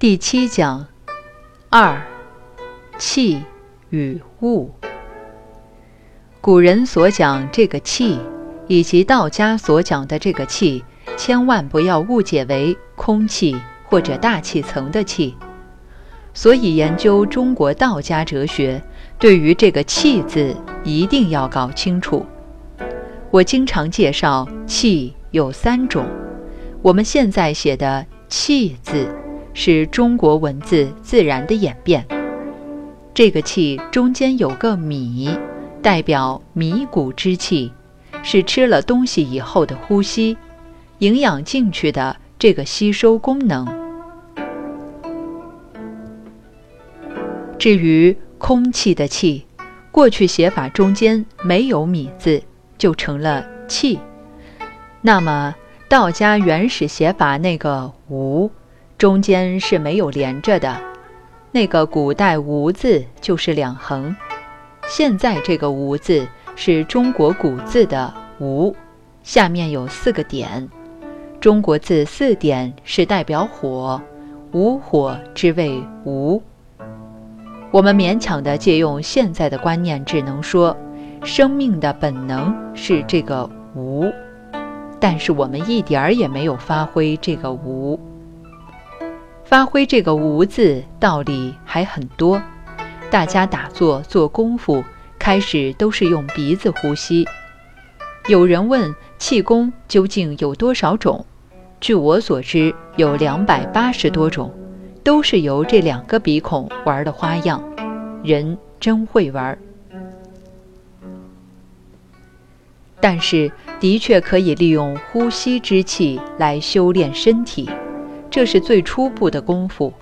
第七讲二气与物。古人所讲这个气，以及道家所讲的这个气，千万不要误解为空气或者大气层的气。所以，研究中国道家哲学，对于这个“气”字一定要搞清楚。我经常介绍气有三种，我们现在写的“气”字。是中国文字自然的演变。这个气中间有个米，代表米谷之气，是吃了东西以后的呼吸，营养进去的这个吸收功能。至于空气的气，过去写法中间没有米字，就成了气。那么道家原始写法那个无。中间是没有连着的，那个古代“无”字就是两横，现在这个“无”字是中国古字的“无”，下面有四个点。中国字四点是代表火，无火之谓无。我们勉强的借用现在的观念，只能说生命的本能是这个无，但是我们一点儿也没有发挥这个无。发挥这个“无”字道理还很多，大家打坐做功夫，开始都是用鼻子呼吸。有人问气功究竟有多少种？据我所知，有两百八十多种，都是由这两个鼻孔玩的花样。人真会玩，但是的确可以利用呼吸之气来修炼身体。这是最初步的功夫，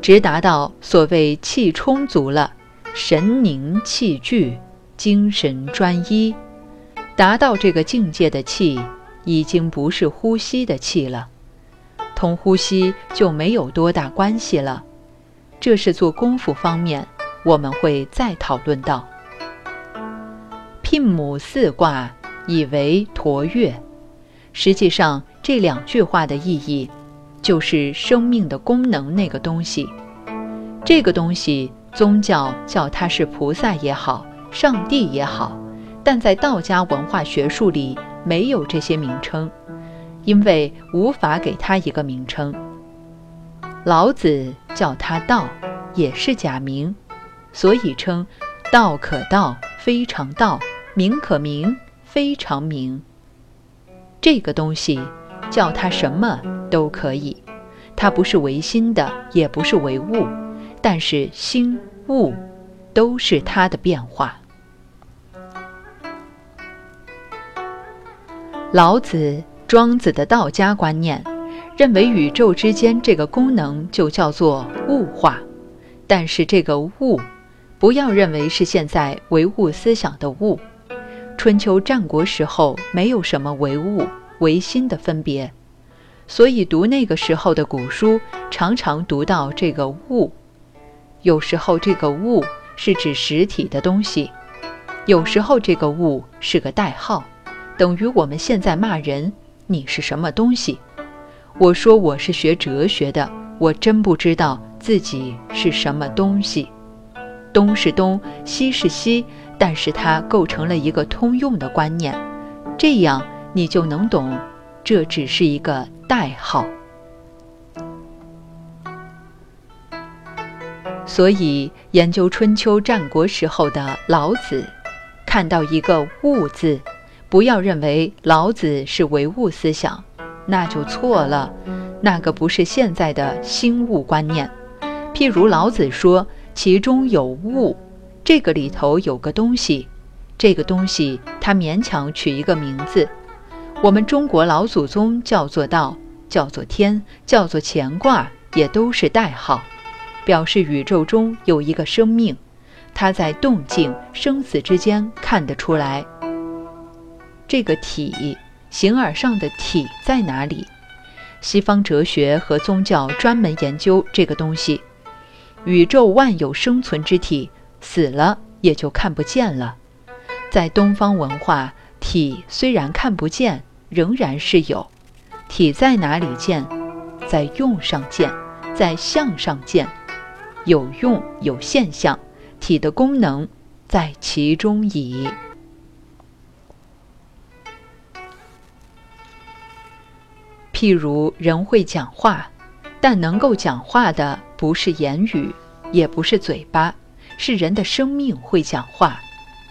直达到所谓气充足了，神凝气聚，精神专一，达到这个境界的气，已经不是呼吸的气了，同呼吸就没有多大关系了。这是做功夫方面，我们会再讨论到。聘母四卦以为驼月，实际上这两句话的意义。就是生命的功能那个东西，这个东西宗教叫它是菩萨也好，上帝也好，但在道家文化学术里没有这些名称，因为无法给它一个名称。老子叫它道，也是假名，所以称道可道，非常道；名可名，非常名。这个东西叫它什么？都可以，它不是唯心的，也不是唯物，但是心物都是它的变化。老子、庄子的道家观念认为，宇宙之间这个功能就叫做物化，但是这个物，不要认为是现在唯物思想的物。春秋战国时候没有什么唯物、唯心的分别。所以读那个时候的古书，常常读到这个“物”，有时候这个“物”是指实体的东西，有时候这个“物”是个代号，等于我们现在骂人：“你是什么东西？”我说我是学哲学的，我真不知道自己是什么东西。东是东，西是西，但是它构成了一个通用的观念，这样你就能懂。这只是一个代号，所以研究春秋战国时候的老子，看到一个“物”字，不要认为老子是唯物思想，那就错了。那个不是现在的新物观念。譬如老子说其中有物，这个里头有个东西，这个东西他勉强取一个名字。我们中国老祖宗叫做道，叫做天，叫做乾卦，也都是代号，表示宇宙中有一个生命，它在动静生死之间看得出来。这个体，形而上的体在哪里？西方哲学和宗教专门研究这个东西。宇宙万有生存之体，死了也就看不见了。在东方文化。体虽然看不见，仍然是有。体在哪里见？在用上见，在相上见，有用有现象，体的功能在其中矣。譬如人会讲话，但能够讲话的不是言语，也不是嘴巴，是人的生命会讲话。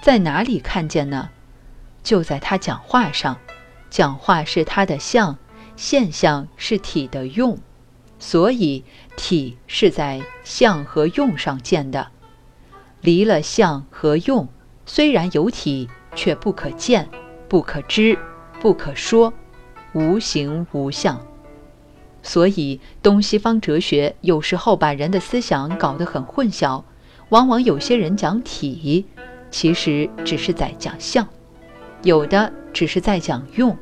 在哪里看见呢？就在他讲话上。讲话是他的相，现象是体的用，所以体是在相和用上见的。离了相和用，虽然有体，却不可见，不可知，不可说。无形无相，所以东西方哲学有时候把人的思想搞得很混淆。往往有些人讲体，其实只是在讲相；有的只是在讲用，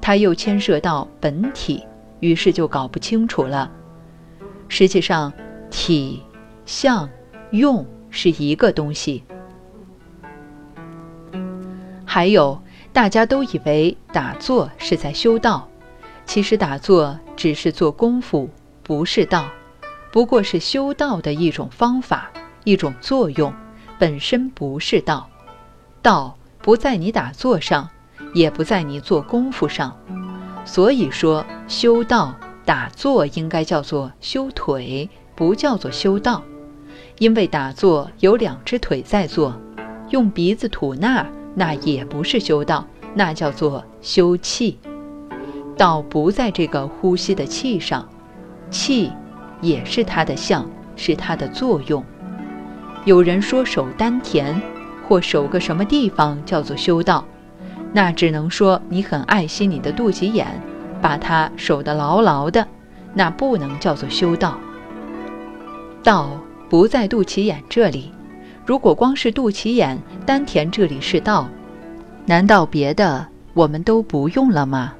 它又牵涉到本体，于是就搞不清楚了。实际上，体、相、用是一个东西。还有。大家都以为打坐是在修道，其实打坐只是做功夫，不是道，不过是修道的一种方法，一种作用，本身不是道。道不在你打坐上，也不在你做功夫上。所以说，修道打坐应该叫做修腿，不叫做修道，因为打坐有两只腿在做，用鼻子吐纳。那也不是修道，那叫做修气。道不在这个呼吸的气上，气也是它的相，是它的作用。有人说守丹田或守个什么地方叫做修道，那只能说你很爱惜你的肚脐眼，把它守得牢牢的，那不能叫做修道。道不在肚脐眼这里。如果光是肚脐眼、丹田这里是道，难道别的我们都不用了吗？